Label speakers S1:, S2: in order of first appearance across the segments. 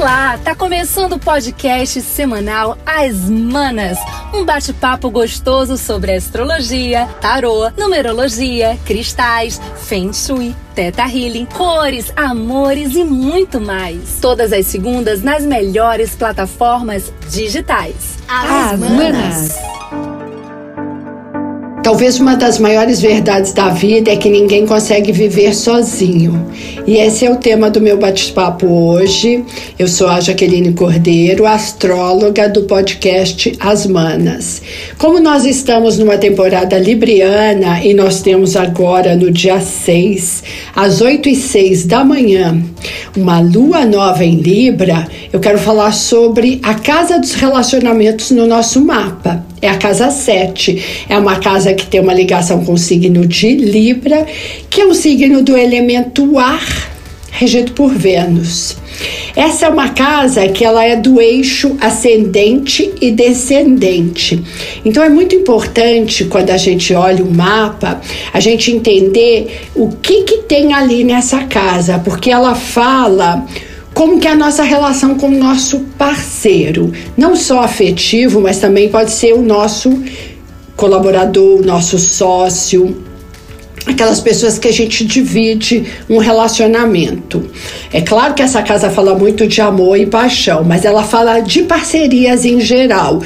S1: Olá, tá começando o podcast semanal As Manas, um bate-papo gostoso sobre astrologia, tarô, numerologia, cristais, feng shui, teta healing, cores, amores e muito mais. Todas as segundas nas melhores plataformas digitais.
S2: As, As Manas.
S3: Talvez uma das maiores verdades da vida é que ninguém consegue viver sozinho. E esse é o tema do meu bate-papo hoje. Eu sou a Jaqueline Cordeiro, astróloga do podcast As Manas. Como nós estamos numa temporada libriana e nós temos agora no dia 6, às 8 e 6 da manhã, uma lua nova em Libra, eu quero falar sobre a casa dos relacionamentos no nosso mapa é a casa 7. É uma casa que tem uma ligação com o signo de Libra, que é o signo do elemento ar, regido por Vênus. Essa é uma casa que ela é do eixo ascendente e descendente. Então é muito importante quando a gente olha o mapa, a gente entender o que que tem ali nessa casa, porque ela fala como que é a nossa relação com o nosso parceiro, não só afetivo, mas também pode ser o nosso colaborador, o nosso sócio, aquelas pessoas que a gente divide um relacionamento. É claro que essa casa fala muito de amor e paixão, mas ela fala de parcerias em geral.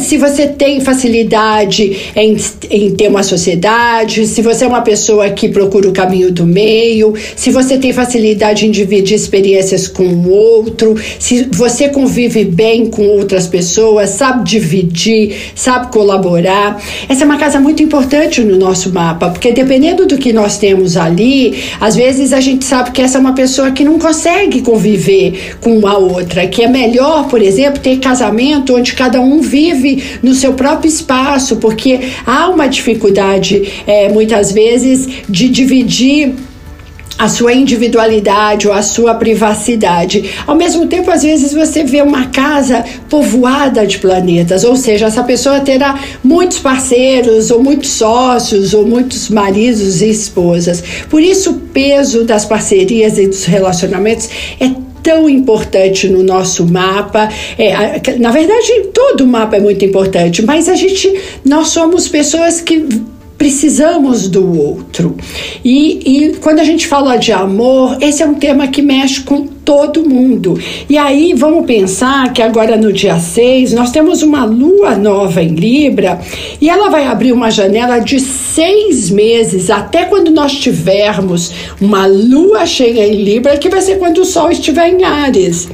S3: Se você tem facilidade em, em ter uma sociedade, se você é uma pessoa que procura o caminho do meio, se você tem facilidade em dividir experiências com o outro, se você convive bem com outras pessoas, sabe dividir, sabe colaborar. Essa é uma casa muito importante no nosso mapa, porque dependendo dependendo do que nós temos ali, às vezes a gente sabe que essa é uma pessoa que não consegue conviver com a outra, que é melhor, por exemplo, ter casamento onde cada um vive no seu próprio espaço, porque há uma dificuldade é, muitas vezes de dividir a sua individualidade ou a sua privacidade. Ao mesmo tempo, às vezes você vê uma casa povoada de planetas, ou seja, essa pessoa terá muitos parceiros, ou muitos sócios, ou muitos maridos e esposas. Por isso, o peso das parcerias e dos relacionamentos é tão importante no nosso mapa. É, na verdade, todo mapa é muito importante, mas a gente, nós somos pessoas que precisamos do outro. E, e quando a gente fala de amor, esse é um tema que mexe com todo mundo. E aí vamos pensar que agora no dia 6 nós temos uma lua nova em Libra e ela vai abrir uma janela de seis meses até quando nós tivermos uma lua cheia em Libra, que vai ser quando o Sol estiver em Ares.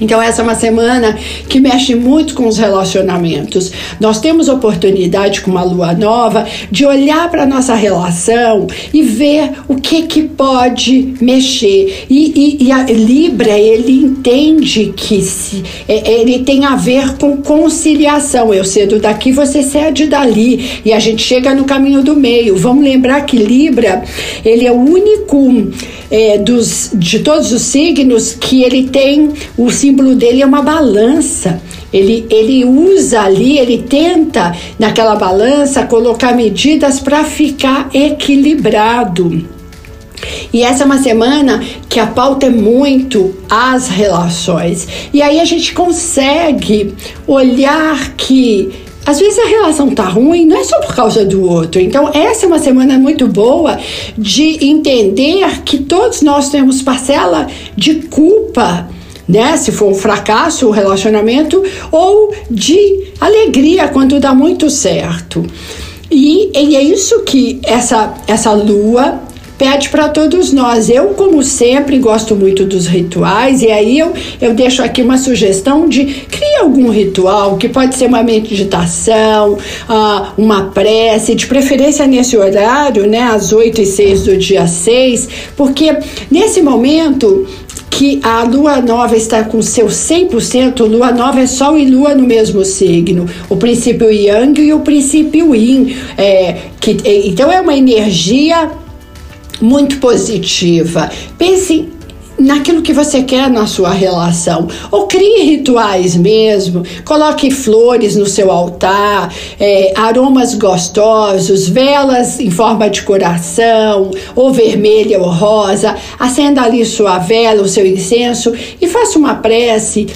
S3: Então, essa é uma semana que mexe muito com os relacionamentos. Nós temos oportunidade com uma lua nova de olhar para a nossa relação e ver o que, que pode mexer. E, e, e a Libra, ele entende que se, é, ele tem a ver com conciliação. Eu cedo daqui, você cede dali. E a gente chega no caminho do meio. Vamos lembrar que Libra, ele é o único é, dos, de todos os signos que ele tem o símbolo dele é uma balança. Ele, ele usa ali, ele tenta naquela balança colocar medidas para ficar equilibrado. E essa é uma semana que a pauta é muito as relações. E aí a gente consegue olhar que às vezes a relação tá ruim, não é só por causa do outro. Então, essa é uma semana muito boa de entender que todos nós temos parcela de culpa né? Se for um fracasso o relacionamento, ou de alegria quando dá muito certo. E, e é isso que essa, essa lua pede para todos nós. Eu, como sempre, gosto muito dos rituais, e aí eu, eu deixo aqui uma sugestão de criar algum ritual, que pode ser uma meditação, uh, uma prece, de preferência nesse horário, né, às 8 e 6 do dia 6, porque nesse momento que a lua nova está com seu 100%, lua nova é sol e lua no mesmo signo, o princípio yang e o princípio yin, é, que, então é uma energia muito positiva. Pense naquilo que você quer na sua relação. Ou crie rituais mesmo, coloque flores no seu altar, é, aromas gostosos, velas em forma de coração, ou vermelha ou rosa. Acenda ali sua vela, o seu incenso e faça uma prece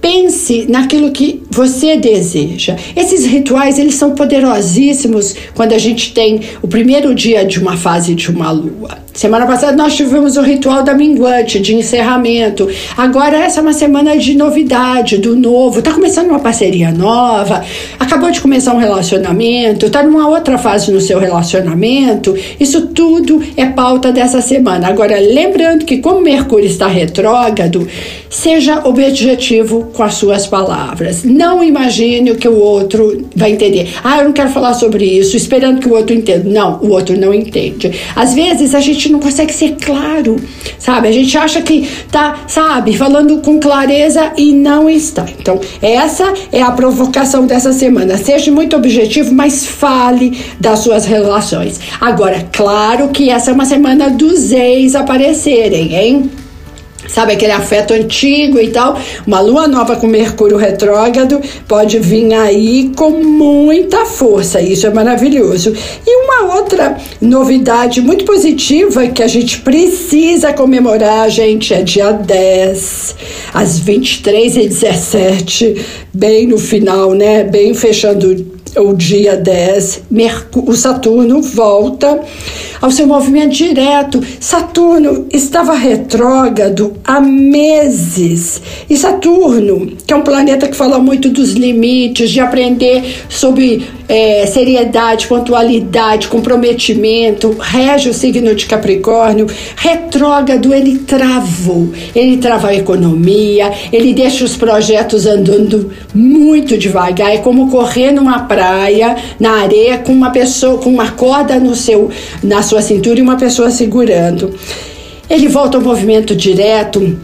S3: Pense naquilo que você deseja. Esses rituais, eles são poderosíssimos quando a gente tem o primeiro dia de uma fase de uma lua. Semana passada nós tivemos o ritual da minguante, de encerramento. Agora essa é uma semana de novidade, do novo. Tá começando uma parceria nova, acabou de começar um relacionamento, tá numa outra fase no seu relacionamento. Isso tudo é pauta dessa semana. Agora, lembrando que como Mercúrio está retrógrado, seja objetivo com as suas palavras. Não imagine o que o outro vai entender. Ah, eu não quero falar sobre isso, esperando que o outro entenda. Não, o outro não entende. Às vezes a gente não consegue ser claro, sabe? A gente acha que tá, sabe, falando com clareza e não está. Então, essa é a provocação dessa semana. Seja muito objetivo, mas fale das suas relações. Agora, claro que essa é uma semana dos ex aparecerem, hein? Sabe, aquele afeto antigo e tal. Uma lua nova com Mercúrio retrógrado pode vir aí com muita força, isso é maravilhoso. E uma outra novidade muito positiva que a gente precisa comemorar, gente, é dia 10, às 23 e 17, bem no final, né? Bem fechando o dia 10, o Saturno volta ao seu movimento direto. Saturno estava retrógrado há meses. E Saturno, que é um planeta que fala muito dos limites, de aprender sobre é, seriedade, pontualidade, comprometimento, rege o signo de Capricórnio, retrógrado, ele travou. Ele trava a economia, ele deixa os projetos andando muito devagar. É como correr numa praia, na areia, com uma pessoa, com uma corda no seu, na sua cintura e uma pessoa segurando. Ele volta ao movimento direto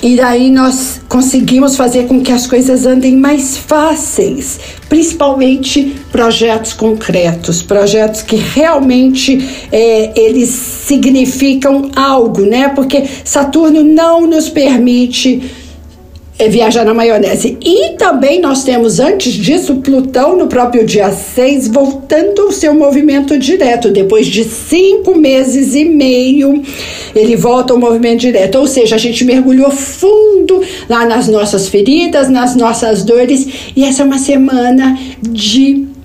S3: e daí nós conseguimos fazer com que as coisas andem mais fáceis, principalmente projetos concretos, projetos que realmente é, eles significam algo, né? Porque Saturno não nos permite é viajar na maionese. E também nós temos, antes disso, Plutão no próprio dia 6, voltando ao seu movimento direto. Depois de cinco meses e meio, ele volta ao movimento direto. Ou seja, a gente mergulhou fundo lá nas nossas feridas, nas nossas dores. E essa é uma semana de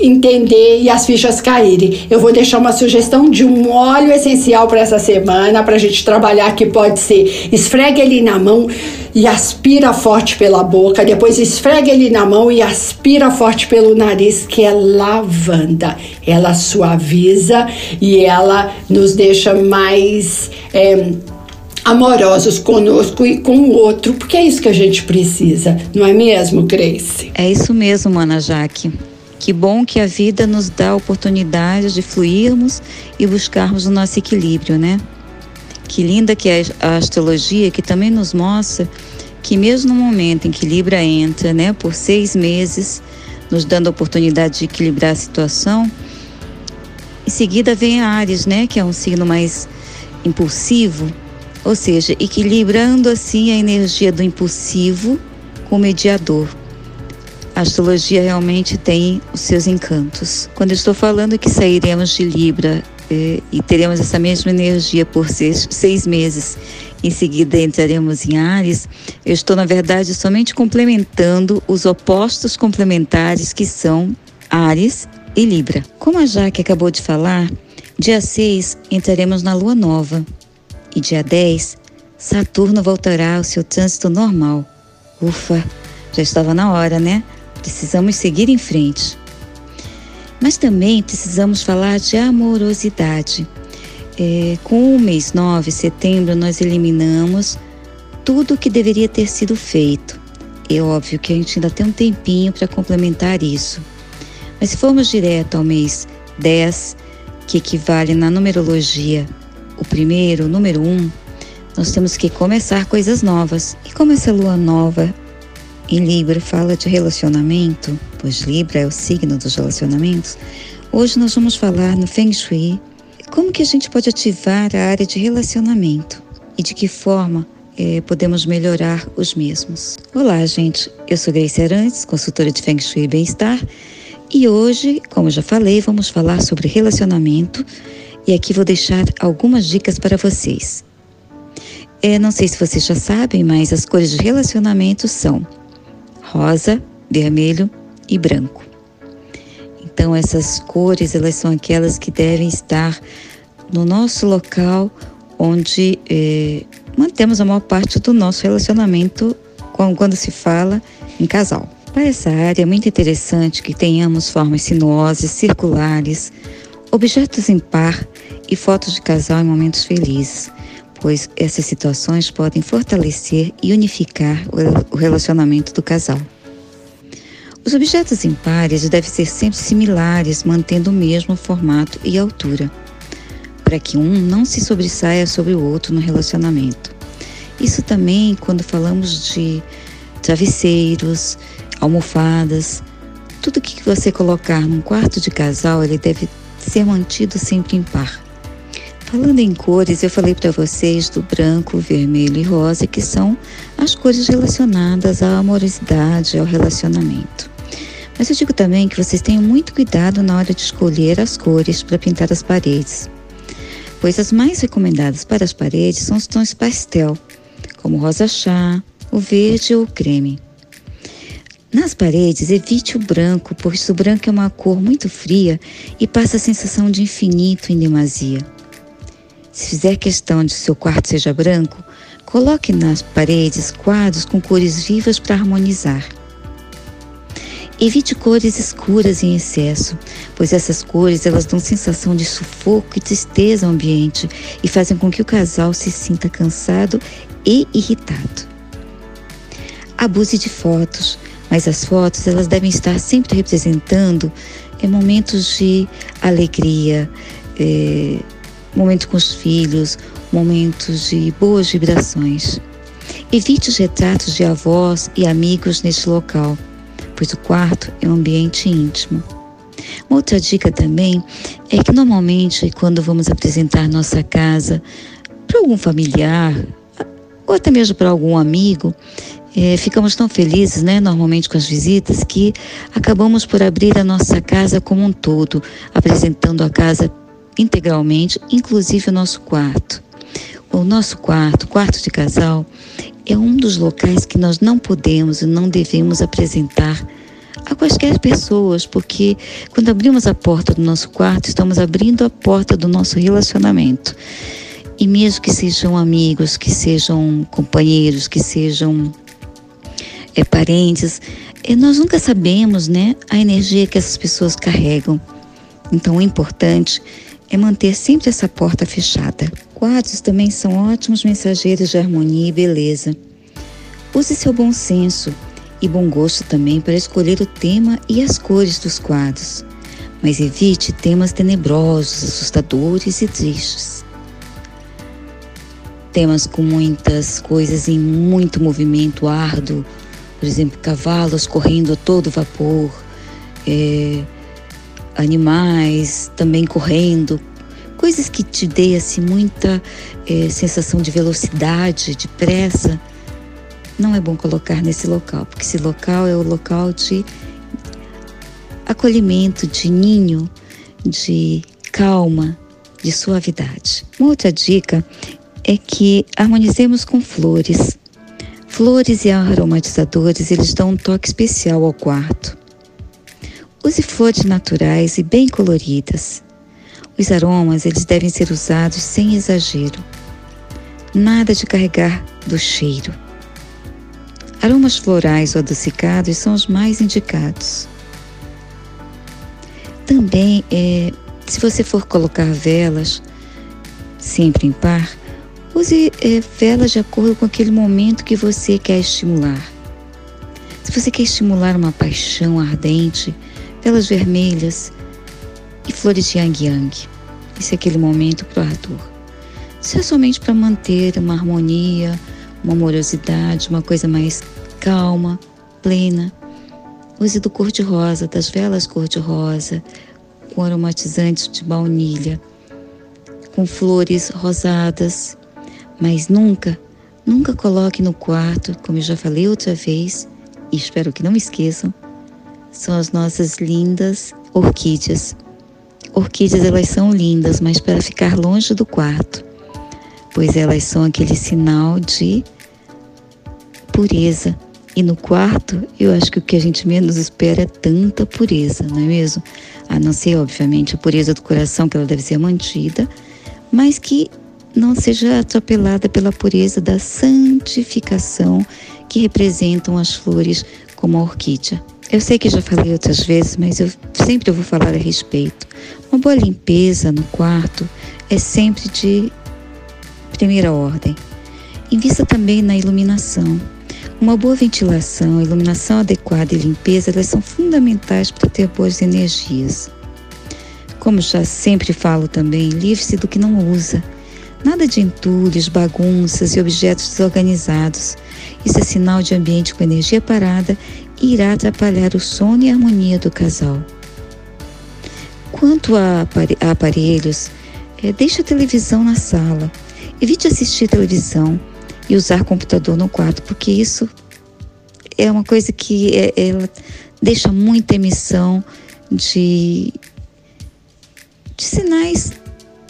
S3: entender e as fichas caírem. Eu vou deixar uma sugestão de um óleo essencial para essa semana, para a gente trabalhar, que pode ser esfregue ele na mão e aspira forte pela boca, depois esfrega ele na mão e aspira forte pelo nariz, que é lavanda. Ela suaviza e ela nos deixa mais. É, amorosos conosco e com o outro, porque é isso que a gente precisa, não é mesmo, Grace?
S2: É isso mesmo, Ana Jaque. Que bom que a vida nos dá a oportunidade de fluirmos e buscarmos o nosso equilíbrio, né? Que linda que é a astrologia, que também nos mostra que mesmo no momento em que Libra entra, né, por seis meses, nos dando a oportunidade de equilibrar a situação, em seguida vem Ares, né, que é um signo mais impulsivo, ou seja, equilibrando assim a energia do impulsivo com o mediador a astrologia realmente tem os seus encantos. Quando eu estou falando que sairemos de Libra eh, e teremos essa mesma energia por seis, seis meses, em seguida entraremos em Ares, eu estou, na verdade, somente complementando os opostos complementares que são Ares e Libra. Como a Jaque acabou de falar, dia 6 entraremos na Lua Nova e dia 10 Saturno voltará ao seu trânsito normal. Ufa, já estava na hora, né? Precisamos seguir em frente. Mas também precisamos falar de amorosidade. É, com o mês 9, setembro, nós eliminamos tudo o que deveria ter sido feito. É óbvio que a gente ainda tem um tempinho para complementar isso. Mas se formos direto ao mês 10, que equivale na numerologia o primeiro, o número 1, nós temos que começar coisas novas. E como essa lua nova e Libra fala de relacionamento, pois Libra é o signo dos relacionamentos. Hoje nós vamos falar no Feng Shui como que a gente pode ativar a área de relacionamento. e de que forma é, podemos melhorar os mesmos. Olá, gente. Eu sou Grace Arantes, consultora de Feng Shui e Bem-Estar, e hoje, como já falei, vamos falar sobre relacionamento e aqui vou deixar algumas dicas para vocês. É, não sei se vocês já sabem, mas as cores de relacionamento são rosa, vermelho e branco. Então essas cores elas são aquelas que devem estar no nosso local onde é, mantemos a maior parte do nosso relacionamento quando se fala em casal. Para essa área é muito interessante que tenhamos formas sinuosas, circulares, objetos em par e fotos de casal em momentos felizes, pois essas situações podem fortalecer e unificar o relacionamento do casal. Os objetos impares devem ser sempre similares, mantendo o mesmo formato e altura para que um não se sobressaia sobre o outro no relacionamento. Isso também quando falamos de travesseiros, almofadas, tudo que você colocar num quarto de casal, ele deve ser mantido sempre em par. Falando em cores, eu falei para vocês do branco, vermelho e rosa, que são as cores relacionadas à amorosidade, ao relacionamento. Mas eu digo também que vocês tenham muito cuidado na hora de escolher as cores para pintar as paredes pois as mais recomendadas para as paredes são os tons pastel, como rosa chá, o verde ou o creme. Nas paredes, evite o branco, pois o branco é uma cor muito fria e passa a sensação de infinito em demasia. Se fizer questão de seu quarto seja branco, coloque nas paredes quadros com cores vivas para harmonizar. Evite cores escuras em excesso, pois essas cores elas dão sensação de sufoco e tristeza ao ambiente e fazem com que o casal se sinta cansado e irritado. Abuse de fotos, mas as fotos elas devem estar sempre representando é, momentos de alegria, é, momentos com os filhos, momentos de boas vibrações. Evite os retratos de avós e amigos neste local pois o quarto é um ambiente íntimo. Uma outra dica também é que normalmente quando vamos apresentar nossa casa para algum familiar ou até mesmo para algum amigo, é, ficamos tão felizes, né, normalmente com as visitas, que acabamos por abrir a nossa casa como um todo, apresentando a casa integralmente, inclusive o nosso quarto. O nosso quarto, quarto de casal, é um dos locais que nós não podemos e não devemos apresentar a quaisquer pessoas, porque quando abrimos a porta do nosso quarto, estamos abrindo a porta do nosso relacionamento. E mesmo que sejam amigos, que sejam companheiros, que sejam é, parentes, é, nós nunca sabemos né, a energia que essas pessoas carregam. Então, o importante é manter sempre essa porta fechada. Quadros também são ótimos mensageiros de harmonia e beleza. Use seu bom senso e bom gosto também para escolher o tema e as cores dos quadros, mas evite temas tenebrosos, assustadores e tristes. Temas com muitas coisas em muito movimento árduo, por exemplo, cavalos correndo a todo vapor, é, animais também correndo, coisas que te dê assim, muita é, sensação de velocidade, de pressa, não é bom colocar nesse local, porque esse local é o local de acolhimento, de ninho, de calma, de suavidade. Uma outra dica é que harmonizemos com flores. Flores e aromatizadores, eles dão um toque especial ao quarto. Use flores naturais e bem coloridas. Os aromas eles devem ser usados sem exagero. Nada de carregar do cheiro. Aromas florais ou adocicados são os mais indicados. Também, é, se você for colocar velas, sempre em par, use é, velas de acordo com aquele momento que você quer estimular. Se você quer estimular uma paixão ardente, velas vermelhas, e flores de yang yang. Esse é aquele momento para Arthur. Se é somente para manter uma harmonia, uma amorosidade, uma coisa mais calma, plena, use do cor-de-rosa, das velas cor-de-rosa, com aromatizantes de baunilha, com flores rosadas, Mas nunca, nunca coloque no quarto, como eu já falei outra vez, e espero que não esqueçam, são as nossas lindas orquídeas. Orquídeas elas são lindas, mas para ficar longe do quarto, pois elas são aquele sinal de pureza. E no quarto, eu acho que o que a gente menos espera é tanta pureza, não é mesmo? A não ser, obviamente, a pureza do coração, que ela deve ser mantida, mas que não seja atropelada pela pureza da santificação que representam as flores como a orquídea. Eu sei que já falei outras vezes, mas eu sempre vou falar a respeito. Uma boa limpeza no quarto é sempre de primeira ordem. Invista também na iluminação. Uma boa ventilação, iluminação adequada e limpeza elas são fundamentais para ter boas energias. Como já sempre falo também, livre-se do que não usa. Nada de entulhos, bagunças e objetos desorganizados. Isso é sinal de ambiente com energia parada irá atrapalhar o sono e a harmonia do casal. Quanto a aparelhos, é, deixe a televisão na sala. Evite assistir televisão e usar computador no quarto, porque isso é uma coisa que é, ela deixa muita emissão de, de sinais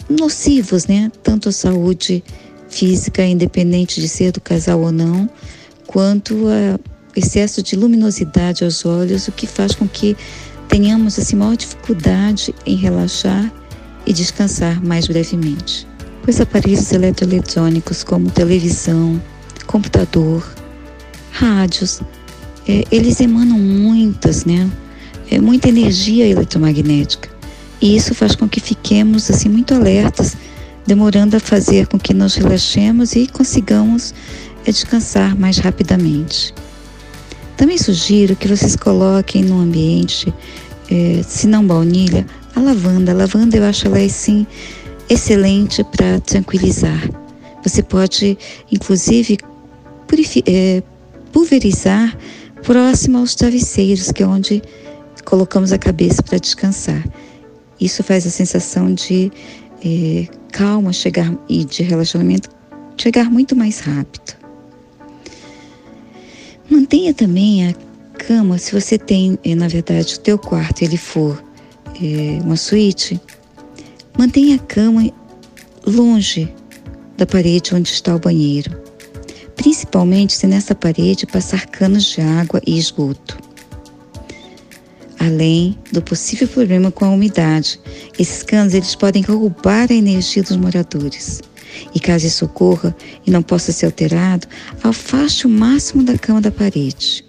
S2: nocivos, né? Tanto à saúde física, independente de ser do casal ou não, quanto a excesso de luminosidade aos olhos, o que faz com que tenhamos assim maior dificuldade em relaxar e descansar mais brevemente. Pois aparelhos eletroeletrônicos como televisão, computador, rádios, é, eles emanam muitas, né? É, muita energia eletromagnética. E isso faz com que fiquemos assim muito alertas, demorando a fazer com que nos relaxemos e consigamos é, descansar mais rapidamente. Também sugiro que vocês coloquem no ambiente, é, se não baunilha, a lavanda. A lavanda eu acho ela assim excelente para tranquilizar. Você pode, inclusive, é, pulverizar próximo aos travesseiros, que é onde colocamos a cabeça para descansar. Isso faz a sensação de é, calma chegar e de relacionamento chegar muito mais rápido. Mantenha também a cama, se você tem, eh, na verdade, o teu quarto ele for é, uma suíte, mantenha a cama longe da parede onde está o banheiro, principalmente se nessa parede passar canos de água e esgoto. Além do possível problema com a umidade, esses canos eles podem roubar a energia dos moradores. E caso isso ocorra e não possa ser alterado, afaste o máximo da cama da parede.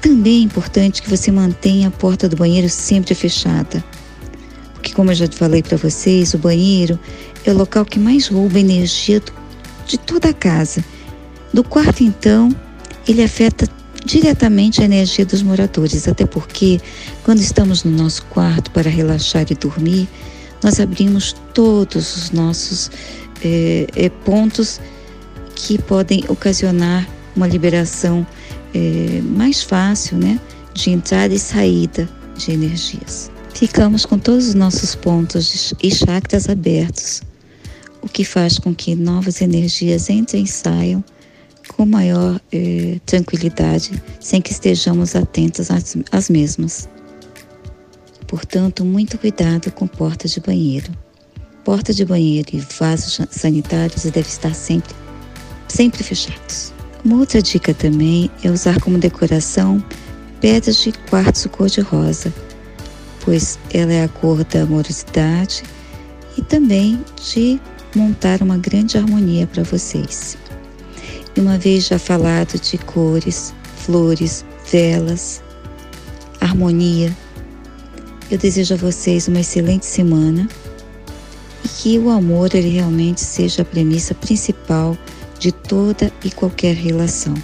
S2: Também é importante que você mantenha a porta do banheiro sempre fechada. Porque, como eu já falei para vocês, o banheiro é o local que mais rouba energia de toda a casa. Do quarto, então, ele afeta diretamente a energia dos moradores, até porque, quando estamos no nosso quarto para relaxar e dormir, nós abrimos todos os nossos é, é, pontos que podem ocasionar uma liberação é, mais fácil né, de entrada e saída de energias. Ficamos com todos os nossos pontos e chakras abertos, o que faz com que novas energias entrem e saiam com maior eh, tranquilidade, sem que estejamos atentos às, às mesmas. Portanto, muito cuidado com portas de banheiro. Porta de banheiro e vasos sanitários devem estar sempre, sempre fechados. Uma outra dica também é usar como decoração pedras de quartzo cor-de-rosa, pois ela é a cor da amorosidade e também de montar uma grande harmonia para vocês. E uma vez já falado de cores, flores, velas, harmonia, eu desejo a vocês uma excelente semana e que o amor ele realmente seja a premissa principal de toda e qualquer relação.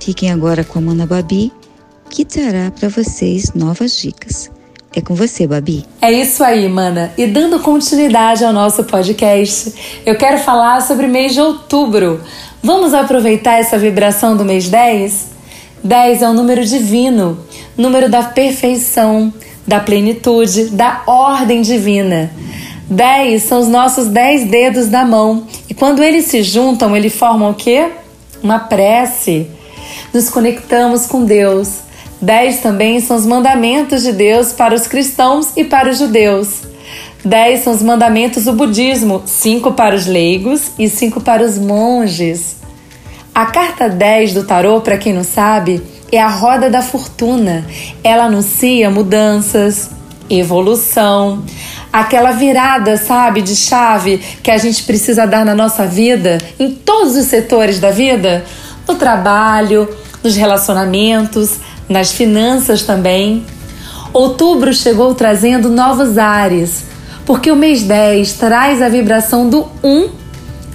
S2: Fiquem agora com a Mana Babi, que trará para vocês novas dicas. É com você, Babi.
S1: É isso aí, mana. E dando continuidade ao nosso podcast, eu quero falar sobre mês de outubro. Vamos aproveitar essa vibração do mês 10? 10 é um número divino, número da perfeição, da plenitude, da ordem divina. Dez são os nossos dez dedos da mão. E quando eles se juntam, eles formam o quê? Uma prece. Nos conectamos com Deus. Dez também são os mandamentos de Deus para os cristãos e para os judeus. Dez são os mandamentos do budismo, cinco para os leigos e cinco para os monges. A carta 10 do tarô, para quem não sabe, é a roda da fortuna. Ela anuncia mudanças, evolução, aquela virada, sabe, de chave que a gente precisa dar na nossa vida, em todos os setores da vida, no trabalho, nos relacionamentos, nas finanças também. Outubro chegou trazendo novos ares, porque o mês 10 traz a vibração do 1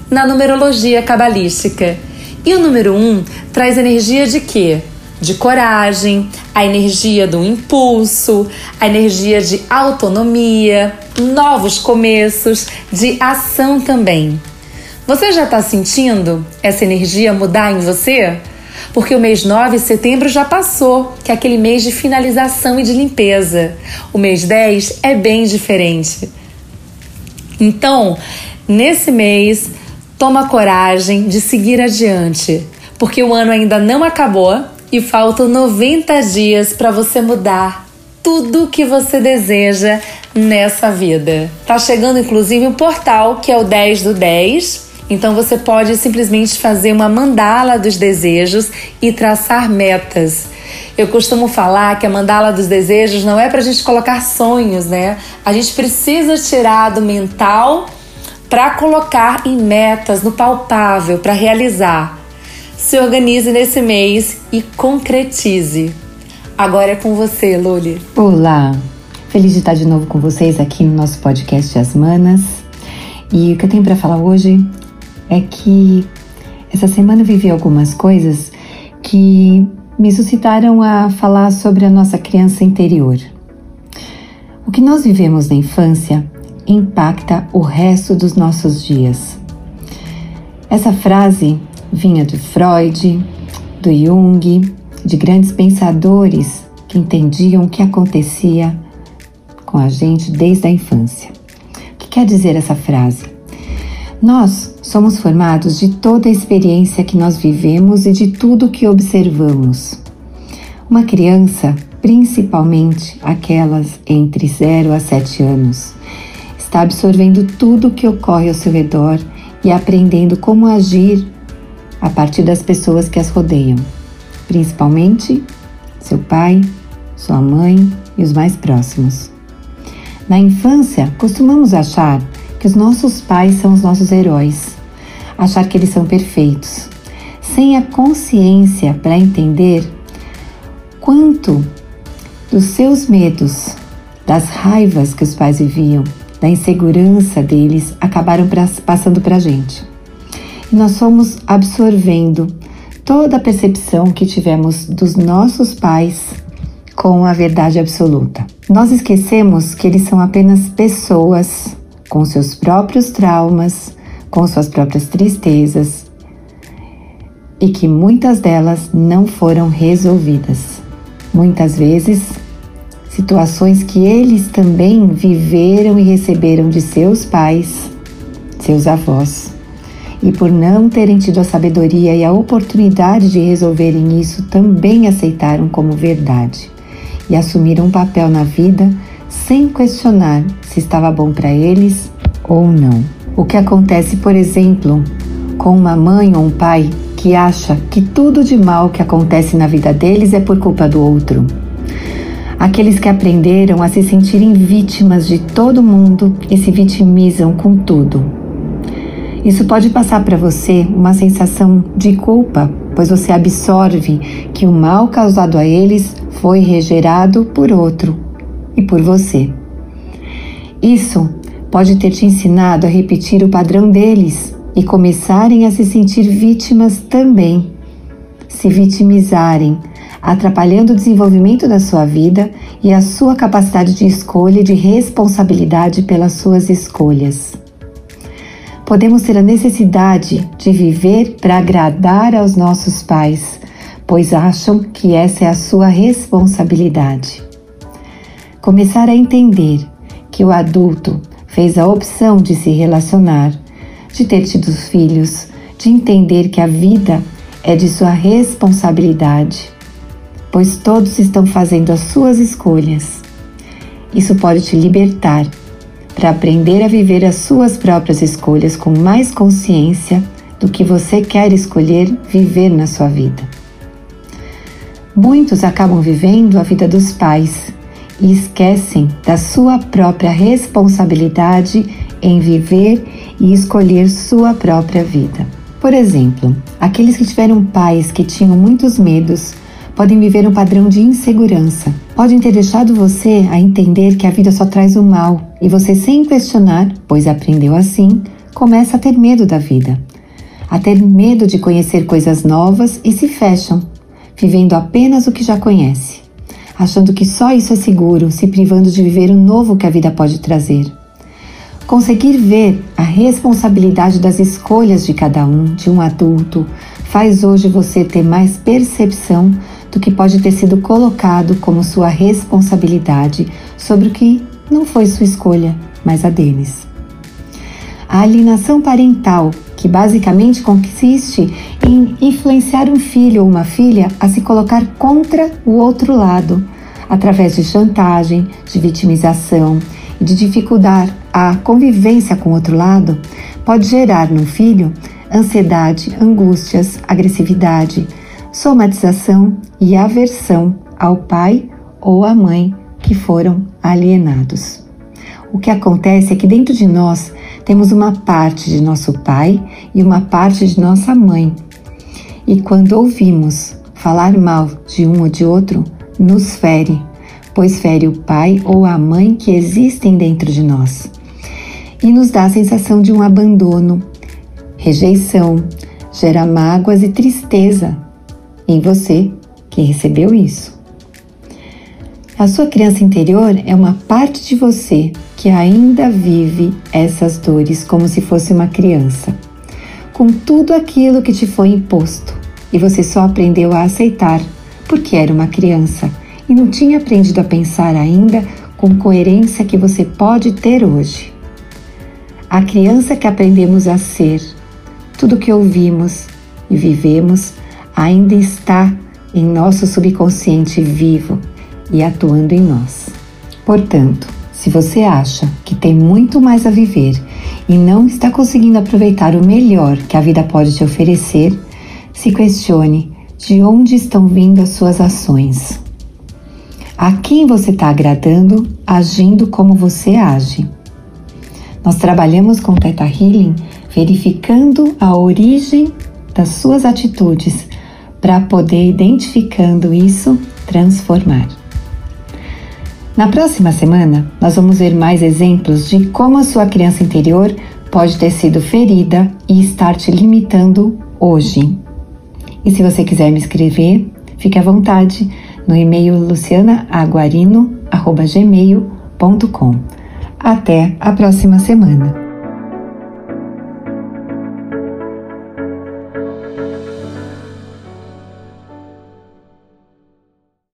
S1: na numerologia cabalística. E o número 1 traz energia de quê? De coragem, a energia do impulso, a energia de autonomia, novos começos, de ação também. Você já está sentindo essa energia mudar em você? Porque o mês 9 de setembro já passou, que é aquele mês de finalização e de limpeza. O mês 10 é bem diferente. Então, nesse mês, toma coragem de seguir adiante, porque o ano ainda não acabou e faltam 90 dias para você mudar tudo que você deseja nessa vida. Tá chegando inclusive um portal que é o 10 do 10 então você pode simplesmente fazer uma mandala dos desejos e traçar metas. Eu costumo falar que a mandala dos desejos não é para a gente colocar sonhos, né? A gente precisa tirar do mental para colocar em metas, no palpável, para realizar. Se organize nesse mês e concretize. Agora é com você, Luli.
S4: Olá! Feliz de estar de novo com vocês aqui no nosso podcast As Manas. E o que eu tenho para falar hoje é que essa semana eu vivi algumas coisas que me suscitaram a falar sobre a nossa criança interior. O que nós vivemos na infância impacta o resto dos nossos dias. Essa frase vinha de Freud, do Jung, de grandes pensadores que entendiam o que acontecia com a gente desde a infância. O que quer dizer essa frase? Nós somos formados de toda a experiência que nós vivemos e de tudo que observamos. Uma criança, principalmente aquelas entre 0 a 7 anos, está absorvendo tudo o que ocorre ao seu redor e aprendendo como agir a partir das pessoas que as rodeiam, principalmente seu pai, sua mãe e os mais próximos. Na infância, costumamos achar que os nossos pais são os nossos heróis, achar que eles são perfeitos, sem a consciência para entender quanto dos seus medos, das raivas que os pais viviam, da insegurança deles acabaram passando para a gente. E nós fomos absorvendo toda a percepção que tivemos dos nossos pais com a verdade absoluta. Nós esquecemos que eles são apenas pessoas com seus próprios traumas, com suas próprias tristezas e que muitas delas não foram resolvidas. Muitas vezes, situações que eles também viveram e receberam de seus pais, seus avós, e por não terem tido a sabedoria e a oportunidade de resolverem isso, também aceitaram como verdade e assumiram um papel na vida sem questionar se estava bom para eles ou não. O que acontece, por exemplo, com uma mãe ou um pai que acha que tudo de mal que acontece na vida deles é por culpa do outro. Aqueles que aprenderam a se sentirem vítimas de todo mundo e se vitimizam com tudo. Isso pode passar para você uma sensação de culpa, pois você absorve que o mal causado a eles foi regerado por outro e por você. Isso pode ter te ensinado a repetir o padrão deles e começarem a se sentir vítimas também, se vitimizarem, atrapalhando o desenvolvimento da sua vida e a sua capacidade de escolha e de responsabilidade pelas suas escolhas. Podemos ter a necessidade de viver para agradar aos nossos pais, pois acham que essa é a sua responsabilidade. Começar a entender que o adulto fez a opção de se relacionar, de ter tido filhos, de entender que a vida é de sua responsabilidade, pois todos estão fazendo as suas escolhas. Isso pode te libertar para aprender a viver as suas próprias escolhas com mais consciência do que você quer escolher viver na sua vida. Muitos acabam vivendo a vida dos pais e esquecem da sua própria responsabilidade em viver e escolher sua própria vida. Por exemplo, aqueles que tiveram pais que tinham muitos medos podem viver um padrão de insegurança. Podem ter deixado você a entender que a vida só traz o mal e você, sem questionar, pois aprendeu assim, começa a ter medo da vida, a ter medo de conhecer coisas novas e se fecham, vivendo apenas o que já conhece, achando que só isso é seguro, se privando de viver o novo que a vida pode trazer. Conseguir ver a responsabilidade das escolhas de cada um, de um adulto, faz hoje você ter mais percepção do que pode ter sido colocado como sua responsabilidade sobre o que não foi sua escolha, mas a deles. A alienação parental, que basicamente consiste em influenciar um filho ou uma filha a se colocar contra o outro lado, através de chantagem, de vitimização e de dificultar a convivência com o outro lado, pode gerar no filho ansiedade, angústias, agressividade, somatização e aversão ao pai ou à mãe que foram alienados. O que acontece é que dentro de nós temos uma parte de nosso pai e uma parte de nossa mãe. E quando ouvimos falar mal de um ou de outro, nos fere, pois fere o pai ou a mãe que existem dentro de nós. E nos dá a sensação de um abandono, rejeição, gera mágoas e tristeza em você que recebeu isso. A sua criança interior é uma parte de você que ainda vive essas dores como se fosse uma criança, com tudo aquilo que te foi imposto e você só aprendeu a aceitar porque era uma criança e não tinha aprendido a pensar ainda com coerência que você pode ter hoje. A criança que aprendemos a ser, tudo que ouvimos e vivemos ainda está em nosso subconsciente vivo e atuando em nós. Portanto, se você acha que tem muito mais a viver e não está conseguindo aproveitar o melhor que a vida pode te oferecer, se questione de onde estão vindo as suas ações. A quem você está agradando agindo como você age. Nós trabalhamos com Teta Healing verificando a origem das suas atitudes para poder, identificando isso, transformar. Na próxima semana, nós vamos ver mais exemplos de como a sua criança interior pode ter sido ferida e estar te limitando hoje. E se você quiser me escrever, fique à vontade no e-mail lucianaaguarino.gmail.com. Até a próxima semana.